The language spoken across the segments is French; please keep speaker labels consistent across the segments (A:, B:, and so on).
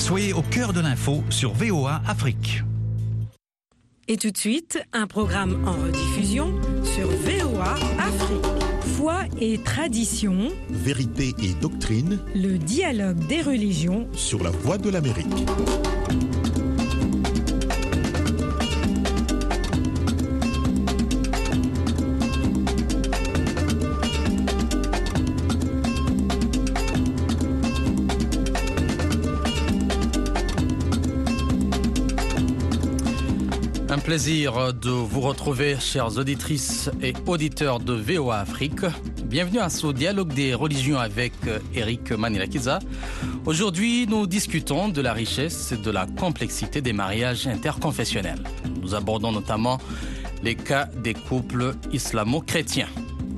A: Soyez au cœur de l'info sur VOA Afrique.
B: Et tout de suite, un programme en rediffusion sur VOA Afrique. Foi et tradition,
C: Vérité et doctrine
B: le dialogue des religions
C: sur la voie de l'Amérique.
D: Plaisir de vous retrouver, chères auditrices et auditeurs de VOA Afrique. Bienvenue à ce dialogue des religions avec Eric Manilakiza. Aujourd'hui, nous discutons de la richesse et de la complexité des mariages interconfessionnels. Nous abordons notamment les cas des couples islamo-chrétiens.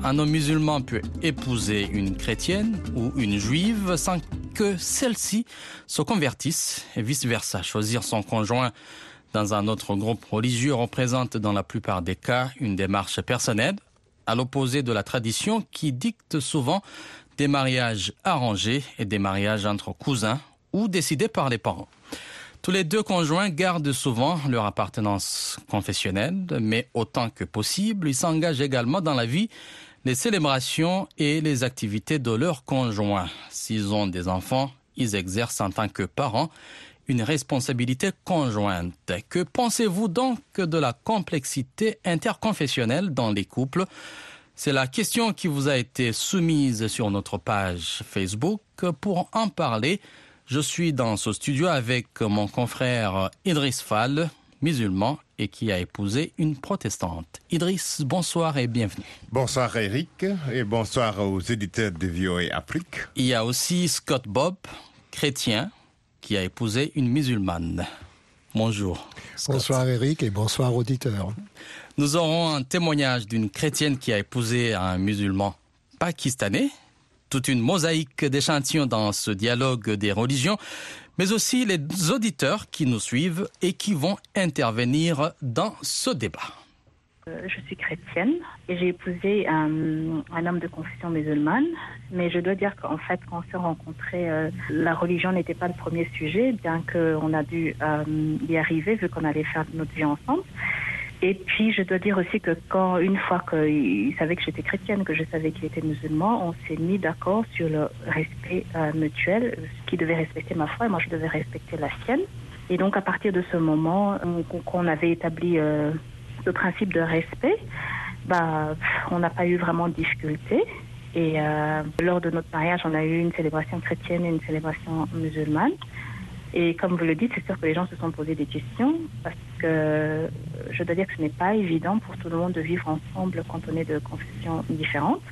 D: Un homme musulman peut épouser une chrétienne ou une juive sans que celle-ci se convertisse et vice-versa. Choisir son conjoint dans un autre groupe religieux représente dans la plupart des cas une démarche personnelle, à l'opposé de la tradition qui dicte souvent des mariages arrangés et des mariages entre cousins ou décidés par les parents. Tous les deux conjoints gardent souvent leur appartenance confessionnelle, mais autant que possible, ils s'engagent également dans la vie, les célébrations et les activités de leurs conjoints. S'ils ont des enfants, ils exercent en tant que parents une responsabilité conjointe. Que pensez-vous donc de la complexité interconfessionnelle dans les couples? C'est la question qui vous a été soumise sur notre page Facebook. Pour en parler, je suis dans ce studio avec mon confrère Idriss Fall, musulman et qui a épousé une protestante. Idriss, bonsoir et bienvenue.
E: Bonsoir Eric et bonsoir aux éditeurs de VOA Afrique.
D: Il y a aussi Scott Bob, chrétien, qui a épousé une musulmane. Bonjour. Scott.
F: Bonsoir Eric et bonsoir auditeurs.
D: Nous aurons un témoignage d'une chrétienne qui a épousé un musulman pakistanais. Toute une mosaïque d'échantillons dans ce dialogue des religions, mais aussi les auditeurs qui nous suivent et qui vont intervenir dans ce débat.
G: Euh, Je suis chrétienne et j'ai épousé un, un, homme de confession musulmane, mais je dois dire qu'en fait, quand on s'est rencontrés, euh, la religion n'était pas le premier sujet, bien qu'on a dû euh, y arriver vu qu'on allait faire notre vie ensemble. Et puis, je dois dire aussi que quand, une fois qu'il savait que j'étais chrétienne, que je savais qu'il était musulman, on s'est mis d'accord sur le respect euh, mutuel, qui devait respecter ma foi et moi je devais respecter la sienne. Et donc, à partir de ce moment, qu'on avait établi euh, le principe de respect, bah, on n'a pas eu vraiment de difficulté. Et euh, lors de notre mariage, on a eu une célébration chrétienne et une célébration musulmane. Et comme vous le dites, c'est sûr que les gens se sont posés des questions parce que je dois dire que ce n'est pas évident pour tout le monde de vivre ensemble quand on est de confessions différentes.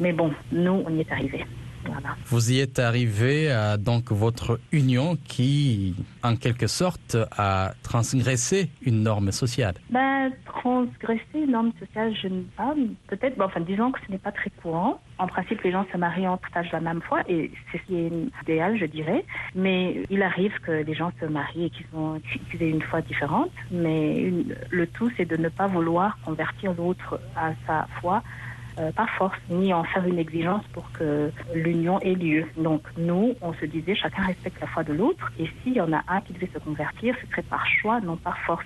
G: Mais bon, nous, on y est arrivés. Voilà.
D: Vous y êtes arrivé à donc votre union qui, en quelque sorte, a transgressé une norme sociale.
G: Ben, transgresser une norme sociale, je ne sais pas. Peut-être, bon, enfin, disons que ce n'est pas très courant. En principe, les gens se marient en partage la même foi et c'est ce qui est idéal, je dirais. Mais il arrive que les gens se marient et qu'ils aient une foi différente. Mais une, le tout, c'est de ne pas vouloir convertir l'autre à sa foi euh, par force, ni en faire une exigence pour que l'union ait lieu. Donc nous, on se disait, chacun respecte la foi de l'autre, et s'il y en a un qui devait se convertir, ce serait par choix, non par force.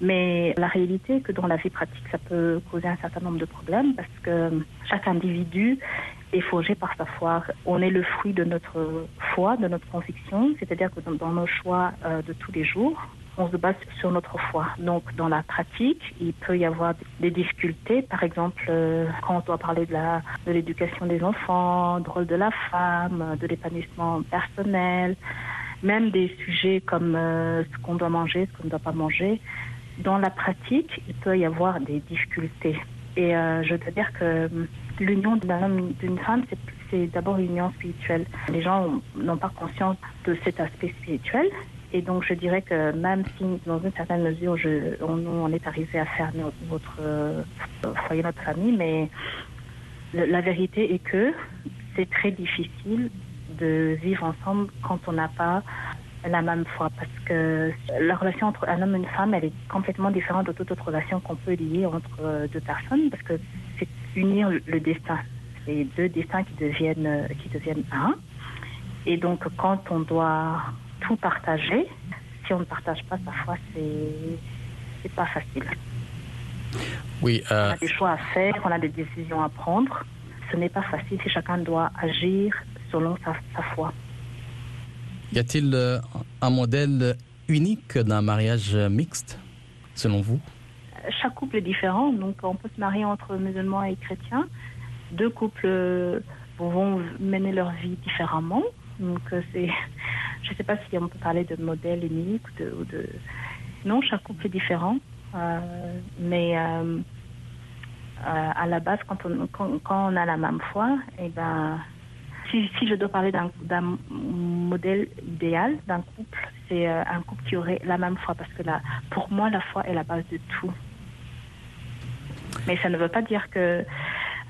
G: Mais la réalité est que dans la vie pratique, ça peut causer un certain nombre de problèmes parce que chaque individu est forgé par sa foi. On est le fruit de notre foi, de notre conviction, c'est-à-dire que dans, nos choix euh, de tous les jours, on se base sur notre foi. Donc, dans la pratique, il peut y avoir des difficultés. Par exemple, euh, quand on doit parler de l'éducation des enfants, du rôle de la femme, de l'épanouissement personnel, même des sujets comme euh, ce qu'on doit manger, ce qu'on ne doit pas manger. Dans la pratique, il peut y avoir des difficultés. Et euh, je dois dire que l'union d'un homme d'une femme, c'est d'abord une union spirituelle. Les gens n'ont pas conscience de cet aspect spirituel. Et donc, je dirais que même si, dans une certaine mesure, on, est arrivé à faire notre, euh, foyer, notre famille, mais le, la vérité est que c'est très difficile de vivre ensemble quand on n'a pas la même foi. Parce que la relation entre un homme et une femme, elle est complètement différente de toute autre relation qu'on peut lier entre deux personnes, parce que c'est unir le destin. C'est deux destins qui deviennent, qui deviennent un. Et donc, quand on doit tout partager. Si on ne partage pas sa foi, c'est pas facile.
D: Oui,
G: On
D: euh,
G: a des choix à faire, on a des décisions à prendre. Ce n'est pas facile si chacun doit agir selon sa, sa foi.
D: y a-t-il euh, un modèle unique d'un mariage mixte, selon vous?
G: Chaque couple est différent, donc on peut se marier entre musulmans et chrétiens. Deux couples euh, vont mener leur vie différemment. Donc c'est, je ne sais pas si on peut parler de modèle unique ou de, ou de- non, chaque couple est différent. Euh, mais euh, euh, à la base, quand on, quand, on a la même foi, et ben, si, si je dois parler d'un modèle idéal d'un couple, c'est un couple qui aurait la même foi, parce que la, pour moi, la foi est la base de tout. Mais ça ne veut pas dire que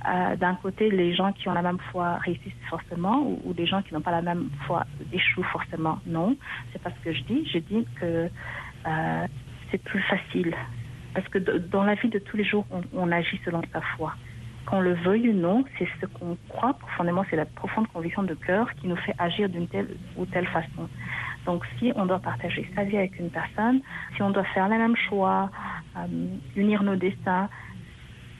G: euh, d'un côté, les gens qui ont la même foi réussissent forcément ou, ou les gens qui n'ont pas la même foi échouent forcément. Non, c'est pas ce que je dis. Je dis que euh, c'est plus facile. Parce que dans la vie de tous les jours, on, on agit selon sa foi. Qu'on le veuille ou non, c'est ce qu'on croit profondément, c'est la profonde conviction de cœur qui nous fait agir d'une telle ou telle façon. Donc si on doit partager sa vie avec une personne, si on doit faire les mêmes choix, euh, unir nos destins,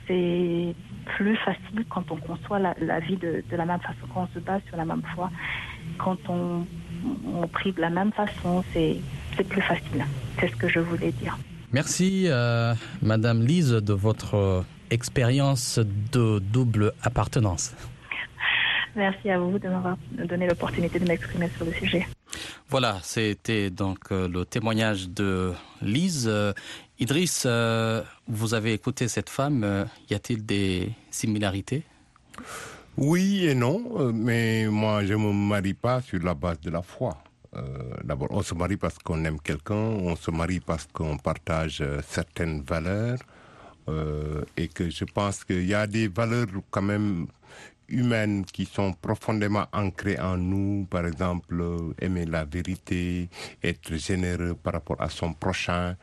G: c'est plus facile quand on conçoit la, la vie de, de la même façon, quand on se base sur la même foi. Quand on, on prie de la même façon, c'est plus facile. C'est ce que je voulais dire.
D: Merci, euh, Madame Lise, de votre euh, expérience de double appartenance.
G: Merci à vous de m'avoir donné l'opportunité de m'exprimer sur le sujet.
D: Voilà, c'était donc euh, le témoignage de Lise. Idriss, euh, vous avez écouté cette femme. euh, y a-t-il des similarités?
E: Oui et non, euh, mais moi je me marie pas sur la base de la foi. D'abord, on se marie parce qu'on aime quelqu'un, on se marie parce qu'on partage certaines valeurs, et que je pense qu'il y a des valeurs quand même humaines qui sont profondément ancrées en nous, par exemple aimer la vérité, être généreux par rapport à son prochain,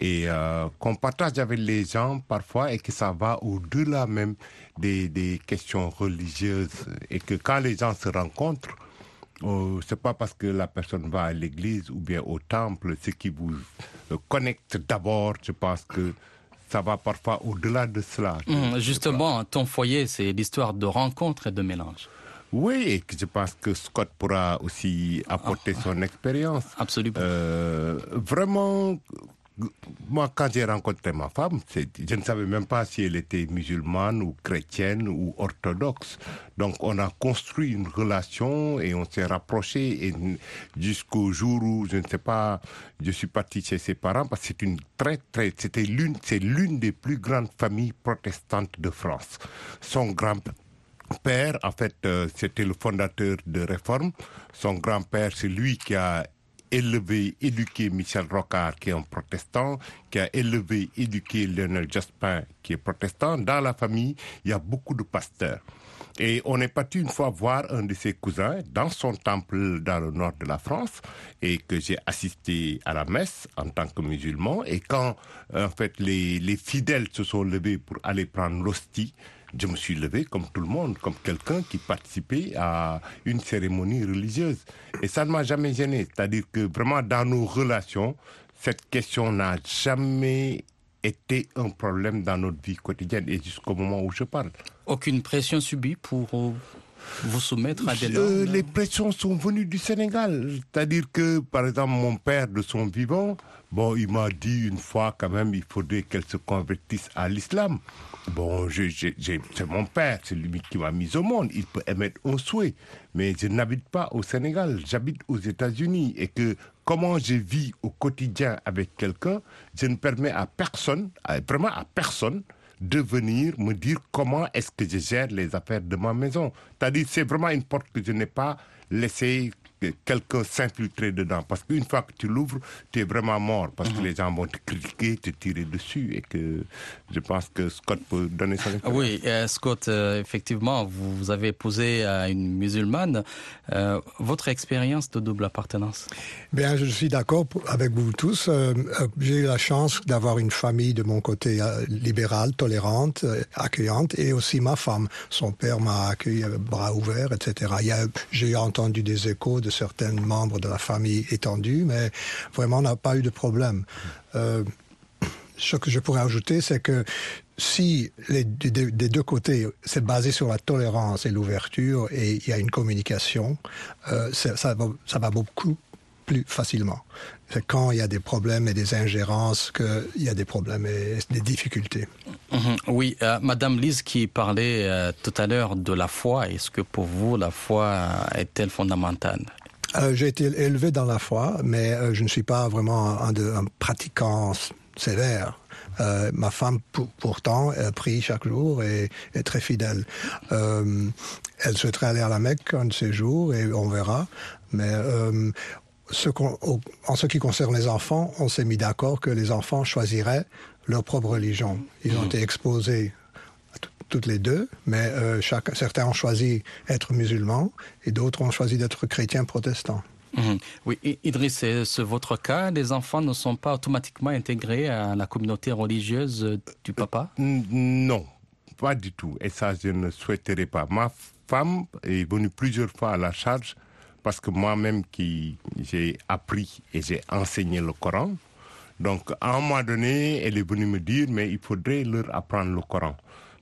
E: et euh, qu'on partage avec les gens parfois et que ça va au-delà même des, des questions religieuses et que quand les gens se rencontrent, euh, c'est pas parce que la personne va à l'église ou bien au temple, ce qui vous euh, connecte d'abord, je pense que ça va parfois au-delà de cela.
D: Hum, Justement, ton foyer, c'est l'histoire de rencontres et de mélanges.
E: Oui, et je pense que Scott pourra aussi apporter son expérience.
D: Absolument.
E: Euh, vraiment, moi, quand j'ai rencontré ma femme, je ne savais même pas si elle était musulmane ou chrétienne ou orthodoxe. Donc, on a construit une relation et on s'est rapproché et jusqu'au jour où, je ne sais pas, je suis parti chez ses parents parce c'est une très, très, c'était l'une, c'est l'une des plus grandes familles protestantes de France. Son grand père, en fait, euh, c'était le fondateur de Réforme. Son grand-père, c'est lui qui a élevé, éduqué Michel Rocard, qui est un protestant, qui a élevé, éduqué Lionel Jospin, qui est protestant. Dans la famille, il y a beaucoup de pasteurs. Et on est parti une fois voir un de ses cousins dans son temple dans le nord de la France et que j'ai assisté à la messe en tant que musulman. Et quand, en fait, les, les fidèles se sont levés pour aller prendre l'hostie, je me suis levé comme tout le monde, comme quelqu'un qui participait à une cérémonie religieuse. Et ça ne m'a jamais gêné. C'est-à-dire que vraiment dans nos relations, cette question n'a jamais été un problème dans notre vie quotidienne et jusqu'au moment où je parle.
D: Aucune pression subie pour euh, vous soumettre à des
E: Euh,
D: normes
E: les pressions sont venues du Sénégal. C'est-à-dire que, par exemple, mon père de son vivant, bon, il m'a dit une fois quand même, il faudrait qu'elle se convertisse à l'islam. Bon, je- je- j'ai- c'est mon père, c'est lui qui m'a mis au monde. Il peut émettre un souhait. Mais je n'habite pas au Sénégal, j'habite aux États-Unis. Et que comment je vis au quotidien avec quelqu'un, je ne permets à personne, à- vraiment à personne, de venir me dire comment est-ce que je gère les affaires de ma maison. C'est-à-dire, c'est vraiment une porte que je n'ai pas laissé que quelqu'un s'infiltrer dedans. Parce qu'une fois que tu l'ouvres, tu es vraiment mort. Parce que les gens vont te critiquer, te tirer dessus. Et que je pense que Scott peut donner son
D: Ah
E: expérience.
D: Oui, euh, Scott, euh, effectivement, vous, avez épousé à une musulmane. Euh, votre expérience de double appartenance
F: Bien, je suis d'accord avec vous tous. J'ai eu la chance d'avoir une famille de mon côté libérale, tolérante, accueillante, et aussi ma femme. Son père m'a accueilli avec bras ouverts, etc. Il y a- J'ai entendu des échos de de certains membres de la famille étendue, mais vraiment on n'a pas eu de problème. Euh, ce que je pourrais ajouter, c'est que si des, deux côtés, c'est basé sur la tolérance et l'ouverture et il y a une communication, euh, ça, ça, va, ça va beaucoup plus facilement. C'est quand il y a des problèmes et des ingérences qu'il y a des problèmes et des difficultés.
D: Mhm. Oui, euh, Madame Lise qui parlait euh, tout à l'heure de la foi, est-ce que pour vous la foi est-elle fondamentale?
F: Euh, J'ai été élevé dans la foi, mais euh, je ne suis pas vraiment un, pratiquant sévère. Euh, ma femme, pour, pourtant, elle prie chaque jour et est très fidèle. Elle souhaiterait aller à la Mecque un de ces jours et on verra. Mais ce qu'on- au- en ce qui concerne les enfants, on s'est mis d'accord que les enfants choisiraient leur propre religion. Ils ont été exposés toutes les deux, mais euh, chaque, certains ont choisi être musulmans et d'autres ont choisi d'être chrétiens protestants.
D: Mhm. Oui, Idriss, c'est votre cas. Les enfants ne sont pas automatiquement intégrés à la communauté religieuse euh, du papa?
E: N- Non, pas du tout. Et ça, je ne souhaiterais pas. Ma femme est venue plusieurs fois à la charge parce que moi-même qui j'ai appris et j'ai enseigné le Coran. Donc, à un moment donné, elle est venue me dire, mais il faudrait leur apprendre le Coran.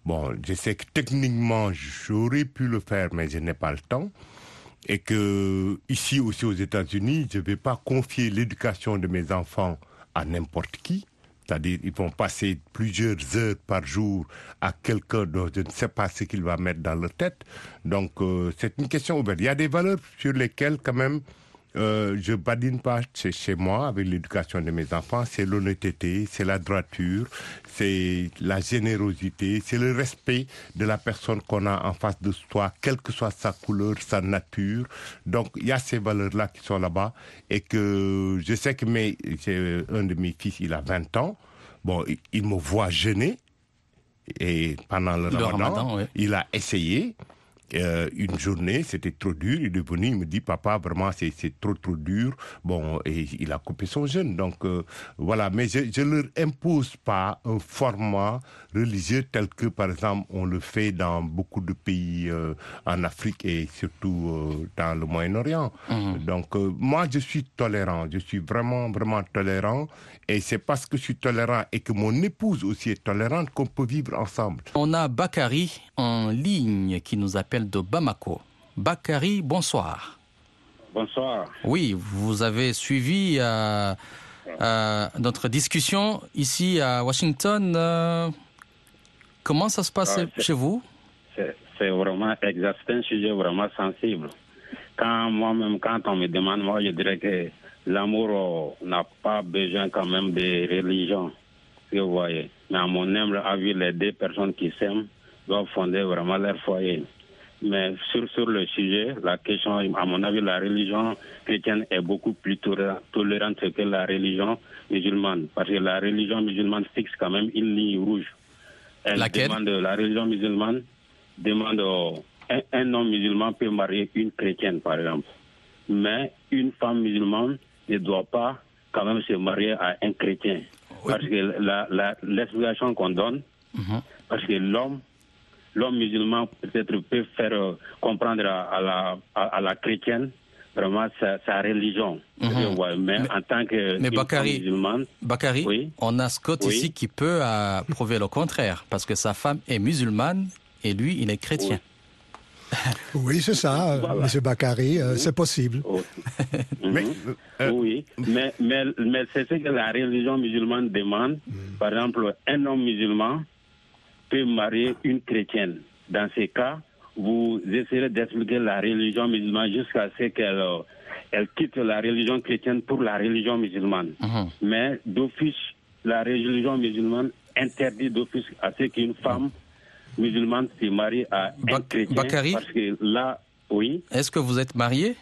E: Bon, je sais que techniquement, j'aurais pu le faire, mais je n'ai pas le temps. Et que ici aussi aux États-Unis, je ne vais pas confier l'éducation de mes enfants à n'importe qui. C'est-à-dire, ils vont passer plusieurs heures par jour à quelqu'un dont je ne sais pas ce qu'il va mettre dans leur tête. Donc, euh, c'est une question ouverte. Il y a des valeurs sur lesquelles, quand même, euh, je badine pas chez, chez moi avec l'éducation de mes enfants. C'est l'honnêteté, c'est la droiture, c'est la générosité, c'est le respect de la personne qu'on a en face de soi, quelle que soit sa couleur, sa nature. Donc, il y a ces valeurs-là qui sont là-bas et que je sais que mes, un de mes fils, il a 20 ans. Bon, il, il me voit jeûner et pendant le,
D: Le
E: ramadan,
D: ramadan, ouais.
E: il a essayé. Euh, une journée, c'était trop dur. Il est venu, il me dit, papa, vraiment, c'est trop, trop dur. Bon, et il a coupé son jeûne. Donc, euh, voilà. Mais je ne leur impose pas un format religieux tel que, par exemple, on le fait dans beaucoup de pays euh, en Afrique et surtout dans le Moyen-Orient. Donc, euh, moi, je suis tolérant. Je suis vraiment, vraiment tolérant. Et c'est parce que je suis tolérant et que mon épouse aussi est tolérante qu'on peut vivre ensemble.
D: On a Bakary en ligne qui nous appelle de Bamako. Bakary, bonsoir.
H: Bonsoir.
D: Oui, vous avez suivi euh, euh, notre discussion ici à Washington. euh, comment ça se passe
H: Ah,
D: chez vous?
H: C'est vraiment exact. Un sujet vraiment sensible. Quand moi-même, quand on me demande, moi, je dirais que l'amour euh, n'a pas besoin quand même de religion. Vous voyez. Mais à mon humble avis, les deux personnes qui s'aiment doivent fonder vraiment leur foyer. Mais sur, sur le sujet, la question, à mon avis, la religion chrétienne est beaucoup plus tolé- tolérante que la religion musulmane. Parce que la religion musulmane fixe quand même une ligne rouge. Elle
D: Laquelle?
H: demande, la religion musulmane demande un, un homme musulman peut marier une chrétienne, par exemple. Mais une femme musulmane ne doit pas quand même se marier à un chrétien. Parce que la- la- l'explication qu'on donne,
D: Mhm.
H: parce que l'homme, l'homme musulman peut-être peut faire euh, comprendre à, à la, à, à la chrétienne vraiment sa, sa religion.
D: Mhm.
H: Ouais, mais,
D: Mais-
H: en tant que
D: mais
H: une
D: Bakary-
H: femme musulmane,
D: Bakary,
H: Oui.
D: on a Scott
H: Oui.
D: ici qui peut euh, prouver le contraire, parce que sa femme est musulmane et lui, il est chrétien.
F: Oui, c'est ça, euh,
H: Voilà.
F: Monsieur Bakary, euh, c'est possible.
H: oh.
E: Mais,
H: Mhm.
E: euh,
H: Oui, mais, mais, mais c'est ce que la religion musulmane demande. Par exemple, un homme musulman peut marier une chrétienne. Dans ces cas, vous essayerez d'expliquer la religion musulmane jusqu'à ce qu'elle euh, elle quitte la religion chrétienne pour la religion musulmane.
D: Mhm.
H: Mais d'office, la religion musulmane interdit d'office à ce qu'une femme musulmane se marie à un chrétien.
D: Bakary
H: Parce que là, oui,
D: Est-ce que vous êtes marié?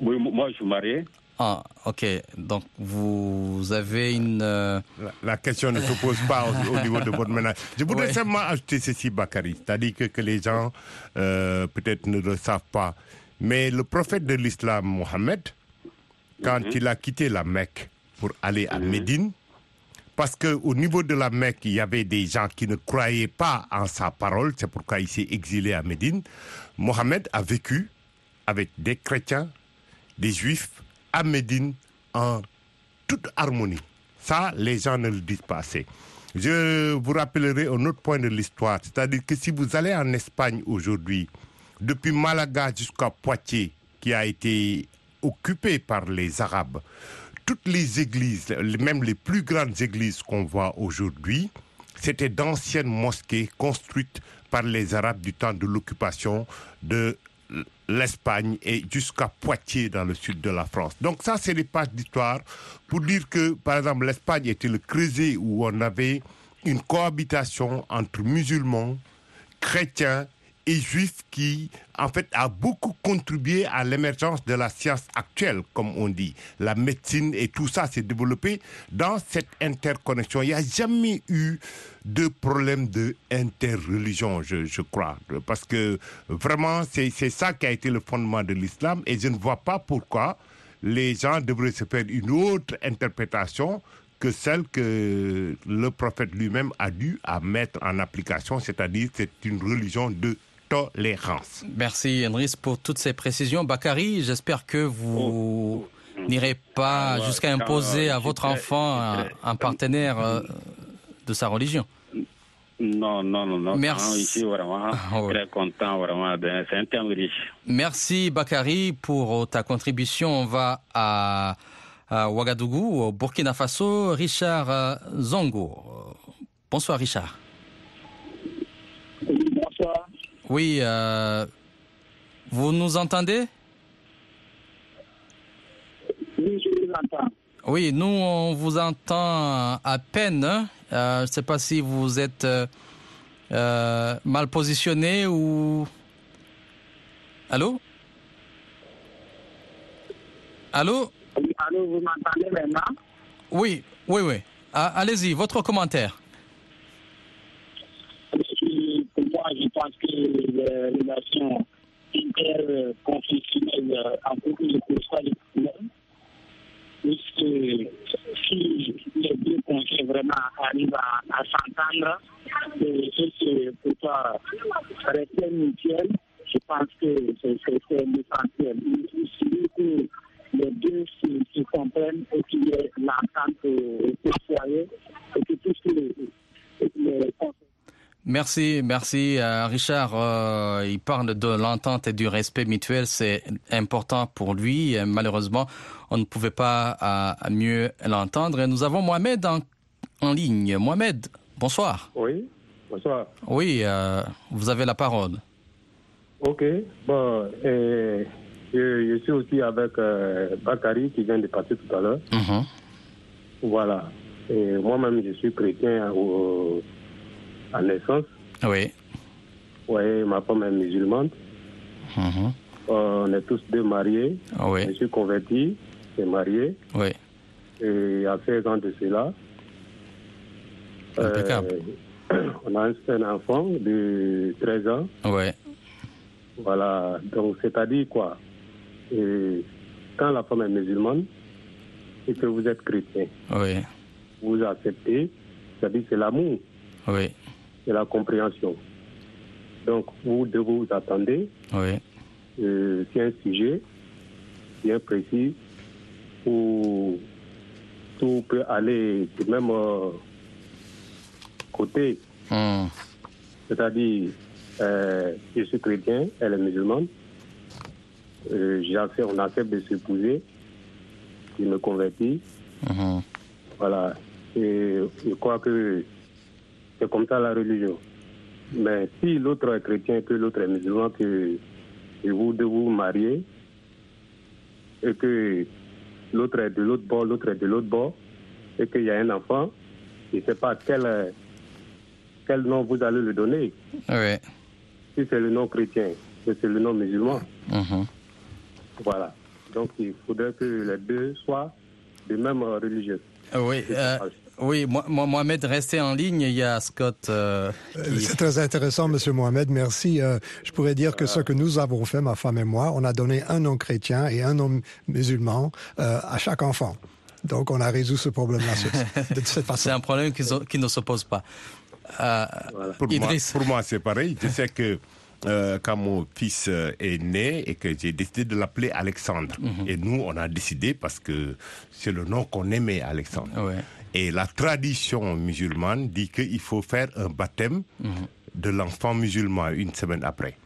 H: Oui moi je suis marié.
D: Ah, ok. Donc, vous avez une... euh,
E: La, la question ne se pose pas au, au niveau de votre ménage. Je voudrais
D: Ouais.
E: simplement ajouter ceci, Bakary. C'est-à-dire que, que les gens euh, peut-être ne le savent pas. Mais le prophète de l'islam, Mohammed, quand il a quitté la Mecque pour aller à Médine, parce qu'au niveau de la Mecque, il y avait des gens qui ne croyaient pas en sa parole, c'est pourquoi il s'est exilé à Médine. Mohammed a vécu avec des chrétiens des juifs à Médine en toute harmonie. Ça, les gens ne le disent pas assez. Je vous rappellerai un autre point de l'histoire, c'est-à-dire que si vous allez en Espagne aujourd'hui, depuis Malaga jusqu'à Poitiers, qui a été occupé par les Arabes, toutes les églises, même les plus grandes églises qu'on voit aujourd'hui, c'était d'anciennes mosquées construites par les Arabes du temps de l'occupation de l'Espagne et jusqu'à Poitiers dans le sud de la France. Donc ça, c'est des pages d'histoire pour dire que, par exemple, l'Espagne était le creuset où on avait une cohabitation entre musulmans, chrétiens et juifs qui, en fait, a beaucoup contribué à l'émergence de la science actuelle, comme on dit. La médecine et tout ça s'est développé dans cette interconnexion. Il n'y a jamais eu de problème de interreligion, je, je crois. Parce que vraiment, c'est ça qui a été le fondement de l'islam et je ne vois pas pourquoi les gens devraient se faire une autre interprétation que celle que le prophète lui-même a dû à mettre en application, c'est-à-dire c'est une religion de tolérance.
D: Merci Enris pour toutes ces précisions. Bakary, j'espère que vous n'irez pas jusqu'à imposer à votre enfant un, un partenaire euh, de sa religion.
H: Non, non, non, non.
D: Merci.
H: Ici, vraiment, très content, vraiment. C'est un thème riche.
D: Merci Bakary pour ta contribution. On va à, à Ouagadougou, au Burkina Faso. Richard euh, Zongo. Euh, Bonsoir Richard.
I: Bonsoir.
D: Oui, euh, vous nous entendez?
I: Oui, je vous entends.
D: Oui, nous on vous entend à peine. hein. Euh, je ne sais pas si vous êtes euh, mal positionné ou... Allô? Allô?
I: Oui, allô, vous m'entendez maintenant?
D: Oui, oui, oui. Ah, Allez-y, votre commentaire.
I: Et Pour moi, je pense que les relations interconfessionnelles euh, en couple ne posent pas de problème. Puisque si les deux conjoints vraiment arrivent à, à s'entendre, et que c'est pourquoi rester mutuel, je pense que c'est c'est- c'est l'essentiel. Il suffit que les deux se, se comprennent et qu'il y ait l'entente au au foyer et que tous les, les
D: Merci, merci euh, Richard. euh, il parle de l'entente et du respect mutuel, c'est important pour lui. Malheureusement, on ne pouvait pas euh, mieux l'entendre. Nous avons Mohamed en, en ligne. Mohamed, bonsoir.
J: Oui, bonsoir.
D: Oui, euh, vous avez la parole.
J: Ok, bon, je, je suis aussi avec Bakary qui vient de passer tout à l'heure.
D: Mhm.
J: Voilà. Et moi-même, je suis chrétien au, à naissance.
D: Oui.
J: Oui, ma femme est musulmane.
D: Mhm.
J: on est tous deux mariés.
D: Oui.
J: Je suis converti, j'ai marié.
D: Oui.
J: Et a 16 ans de cela.
D: Impeccable.
J: Euh, on a un, enfant de 13 ans.
D: Oui.
J: Voilà, donc c'est-à-dire quoi? Et Quand la femme est musulmane et que vous êtes chrétien,
D: Oui.
J: vous acceptez, c'est-à-dire c'est l'amour,
D: Oui.
J: C'est la compréhension. Donc vous devez vous attendez,
D: Oui.
J: euh, c'est un sujet bien précis où tout peut aller du même euh, côté.
D: Hmm.
J: C'est-à-dire, euh, je suis chrétien, elle est musulmane. Euh, j'accepte- on accepte de s'épouser. Je me convertis.
D: Mhm.
J: Voilà. Et je crois que c'est comme ça la religion. Mais si l'autre est chrétien, que l'autre est musulman, que et vous de vous marier, et que l'autre est de l'autre bord, l'autre est de l'autre bord, et qu'il y a un enfant, je ne sais pas quel, quel nom vous allez le donner. Si c'est le nom chrétien, si c'est le nom musulman.
D: Mhm.
J: Voilà. Donc il faudrait que les deux soient de même religieux.
D: Oui, euh, oui, Mo- Mo- Mohamed, restez en ligne. Il y a Scott. euh, qui-
F: C'est très intéressant, Monsieur Mohamed. Merci. Euh, je pourrais dire que ce que nous avons fait, ma femme et moi, on a donné un nom chrétien et un nom musulman euh, à chaque enfant. Donc, on a résolu ce problème-là sur- de cette
D: C'est un problème qui, ne s'oppose pas. Euh,
E: Pour moi, pour moi, c'est pareil. Je sais que euh, quand mon fils euh, est né et que j'ai décidé de l'appeler Alexandre.
D: Mhm.
E: Et nous, on a décidé parce que c'est le nom qu'on aimait, Alexandre.
D: Ouais.
E: Et la tradition musulmane dit qu'il faut faire un baptême
D: Mhm.
E: de l'enfant musulman une semaine après.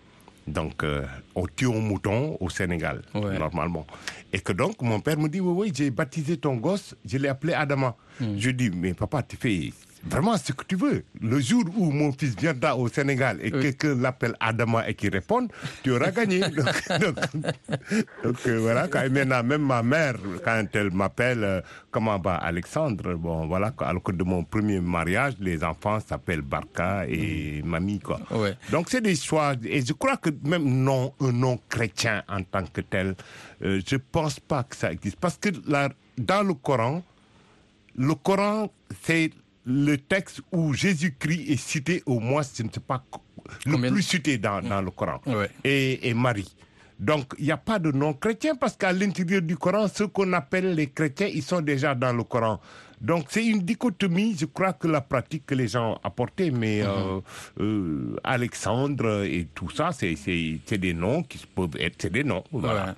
E: Donc, euh, on tue un mouton au Sénégal,
D: Ouais.
E: normalement. Et que donc, mon père me dit, oui, oui, j'ai baptisé ton gosse, je l'ai appelé Adama.
D: Mhm.
E: Je dis, mais papa, tu fais vraiment ce que tu veux. Le jour où mon fils viendra au Sénégal et
D: Oui.
E: quelqu'un l'appelle Adama et qu'il réponde, tu auras gagné. donc, donc- donc, euh, voilà, quand, maintenant, même ma mère, quand elle m'appelle, euh, comment va Alexandre, bon, voilà, alors que de mon premier mariage, les enfants s'appellent Barca et Mamie, quoi.
D: Ouais.
E: Donc c'est des choix, et je crois que même non, un nom chrétien en tant que tel, euh, je pense pas que ça existe. Parce que là, dans le Coran, le Coran, c'est le texte où Jésus-Christ est cité au moins, je ne sais pas, le
D: Combien-
E: plus cité dans, dans le Coran.
D: Ouais.
E: Et, et Marie. Donc, il n'y a pas de nom chrétien parce qu'à l'intérieur du Coran, ceux qu'on appelle les chrétiens, ils sont déjà dans le Coran. Donc, c'est une dichotomie, je crois que la pratique que les gens apportaient, mais euh, euh, Alexandre et tout ça, c'est des noms qui peuvent être c'est des noms. Voilà.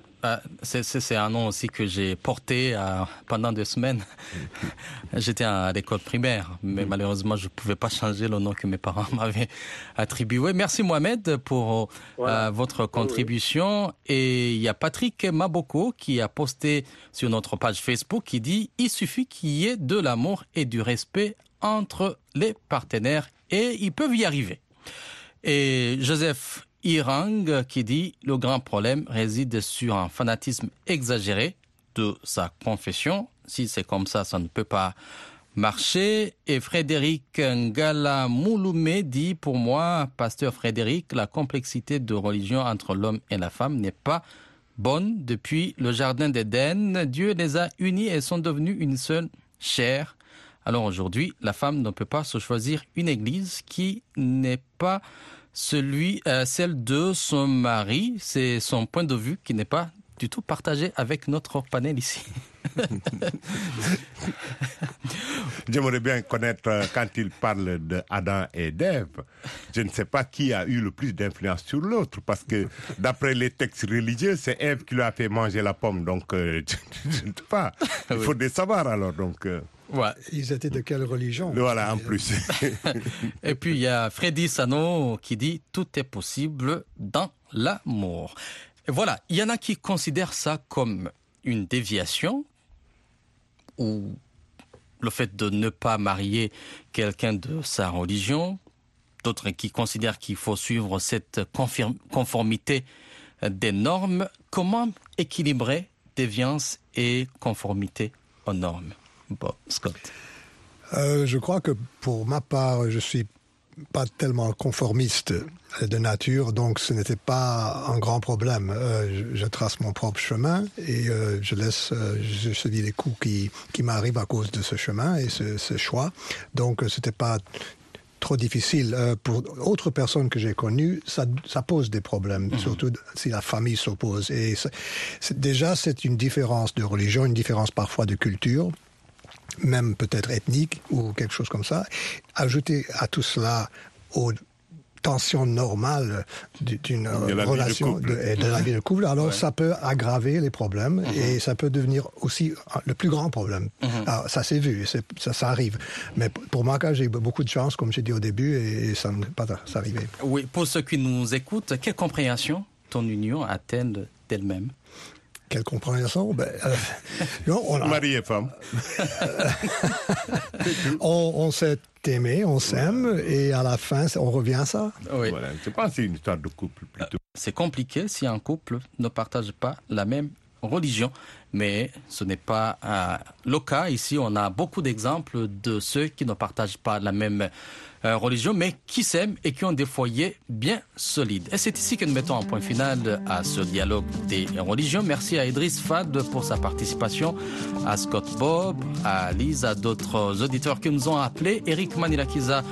D: C'est- un nom aussi que j'ai porté euh, pendant deux semaines. J'étais à l'école primaire, mais malheureusement, je ne pouvais pas changer le nom que mes parents m'avaient attribué. Merci Mohamed pour
J: Voilà.
D: euh, votre contribution. Et il y a Patrick Maboko qui a posté sur notre page Facebook qui dit « Il suffit qu'il y ait de l'amour et du respect entre les partenaires et ils peuvent y arriver ». Et Joseph Irang qui dit le grand problème réside sur un fanatisme exagéré de sa confession. Si c'est comme ça, ça ne peut pas marcher. Et Frédéric Ngala Mouloumé dit pour moi, pasteur Frédéric, la complexité de religion entre l'homme et la femme n'est pas bonne depuis le jardin d'Éden. Dieu les a unis et sont devenus une seule chair. Alors aujourd'hui, la femme ne peut pas se choisir une église qui n'est pas celui, euh, celle de son mari. C'est son point de vue qui n'est pas du tout partagé avec notre panel ici.
E: J'aimerais bien connaître euh, quand il parle de Adam et d'Ève. Je ne sais pas qui a eu le plus d'influence sur l'autre parce que d'après les textes religieux, c'est Ève qui lui a fait manger la pomme. Donc, euh, je, ne sais pas. Il
D: Oui.
E: faudrait savoir alors. Donc, euh,
D: Ouais.
F: Ils étaient de quelle religion?
E: Voilà, en plus.
D: Et puis il y a Freddy Sano qui dit tout est possible dans l'amour. Voilà, il y en a qui considèrent ça comme une déviation ou le fait de ne pas marier quelqu'un de sa religion, d'autres qui considèrent qu'il faut suivre cette conformité des normes. Comment équilibrer déviance et conformité aux normes? Bon, Scott.
F: Euh, je crois que pour ma part, je suis pas tellement conformiste de nature, donc ce n'était pas un grand problème. Euh, je, je trace mon propre chemin et euh, je laisse, euh, je subis les coups qui, qui m'arrivent à cause de ce chemin et ce, ce choix. Donc euh, c'était pas trop difficile. Pour autres personnes que j'ai connues, ça, ça pose des problèmes, surtout si la famille s'oppose. Et déjà, c'est une différence de religion, une différence parfois de culture même peut-être ethnique ou quelque chose comme ça. Ajouter à tout cela aux tensions normales du- d'une
E: de
F: relation de, et de la vie de couple, alors ça peut aggraver les problèmes et ça peut devenir aussi le plus grand problème. Alors, ça s'est vu, ça, ça arrive. Mais pour moi, j'ai eu beaucoup de chance, comme j'ai dit au début, et ça ne peut pas s'arriver.
D: Oui, pour ceux qui nous écoutent, quelle compréhension ton union a-t-elle d'elle-même?
F: Quelle compréhension? Ben, euh, non, on, a-
E: Mari et femme.
F: on, on s'est aimé, on s'aime, et à la fin, c'est- on revient à ça.
D: Oui.
E: Voilà. Je pense que c'est une histoire de couple plutôt.
D: C'est compliqué si un couple ne partage pas la même religion, mais ce n'est pas euh, le cas. Ici, on a beaucoup d'exemples de ceux qui ne partagent pas la même euh, religion, mais qui s'aiment et qui ont des foyers bien solides. Et c'est ici que nous mettons un point final à ce dialogue des religions. Merci à Idriss Fad pour sa participation, à Scott Bob, à Lise, à d'autres auditeurs qui nous ont appelés. Eric Manilakiza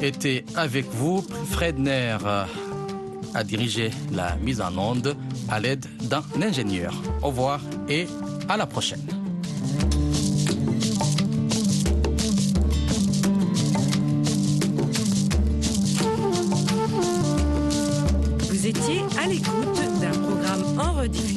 D: était avec vous. Fredner euh, a dirigé la mise en onde à l'aide d'un ingénieur. Au revoir et à la prochaine.
B: Vous étiez à l'écoute d'un programme en rediffusion.